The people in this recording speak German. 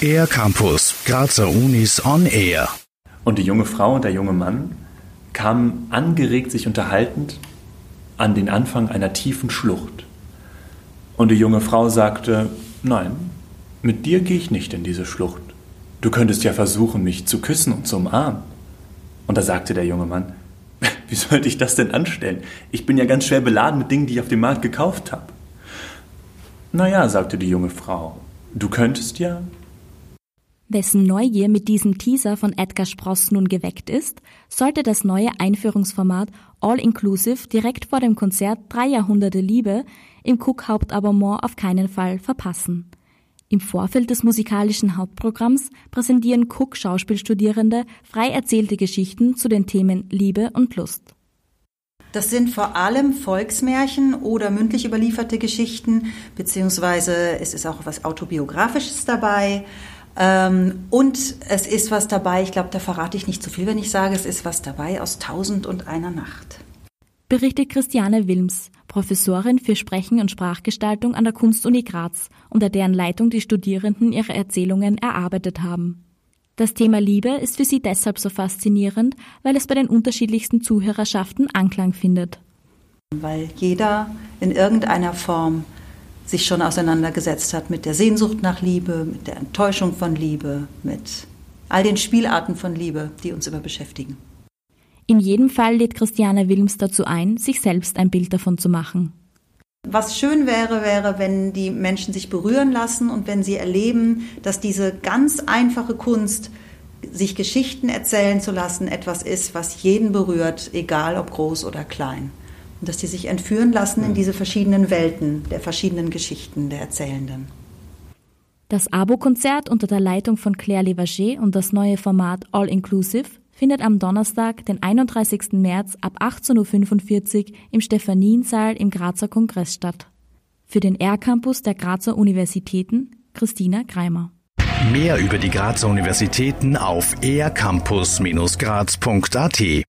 Air Campus, Grazer Unis on Air. Und die junge Frau und der junge Mann kamen angeregt sich unterhaltend an den Anfang einer tiefen Schlucht. Und die junge Frau sagte, nein, mit dir gehe ich nicht in diese Schlucht. Du könntest ja versuchen, mich zu küssen und zu umarmen. Und da sagte der junge Mann, wie sollte ich das denn anstellen? Ich bin ja ganz schwer beladen mit Dingen, die ich auf dem Markt gekauft habe. Naja, sagte die junge Frau, du könntest ja. Wessen Neugier mit diesem Teaser von Edgar Spross nun geweckt ist, sollte das neue Einführungsformat All Inclusive direkt vor dem Konzert Drei Jahrhunderte Liebe im Cook Hauptabonnement auf keinen Fall verpassen. Im Vorfeld des musikalischen Hauptprogramms präsentieren Cook Schauspielstudierende frei erzählte Geschichten zu den Themen Liebe und Lust. Das sind vor allem Volksmärchen oder mündlich überlieferte Geschichten, beziehungsweise es ist auch was Autobiografisches dabei. Ähm, und es ist was dabei, ich glaube, da verrate ich nicht zu viel, wenn ich sage, es ist was dabei aus Tausend und einer Nacht. Berichtet Christiane Wilms, Professorin für Sprechen und Sprachgestaltung an der Kunstuni Graz, unter deren Leitung die Studierenden ihre Erzählungen erarbeitet haben. Das Thema Liebe ist für sie deshalb so faszinierend, weil es bei den unterschiedlichsten Zuhörerschaften Anklang findet. Weil jeder in irgendeiner Form sich schon auseinandergesetzt hat mit der Sehnsucht nach Liebe, mit der Enttäuschung von Liebe, mit all den Spielarten von Liebe, die uns immer beschäftigen. In jedem Fall lädt Christiane Wilms dazu ein, sich selbst ein Bild davon zu machen. Was schön wäre, wäre, wenn die Menschen sich berühren lassen und wenn sie erleben, dass diese ganz einfache Kunst, sich Geschichten erzählen zu lassen, etwas ist, was jeden berührt, egal ob groß oder klein. Und dass die sich entführen lassen in diese verschiedenen Welten der verschiedenen Geschichten der Erzählenden. Das Abo-Konzert unter der Leitung von Claire Levager und das neue Format All Inclusive findet am Donnerstag, den 31. März ab 18.45 Uhr im Stephaniensaal im Grazer Kongress statt. Für den R-Campus der Grazer Universitäten Christina Kreimer. Mehr über die Grazer Universitäten auf ercampus-graz.at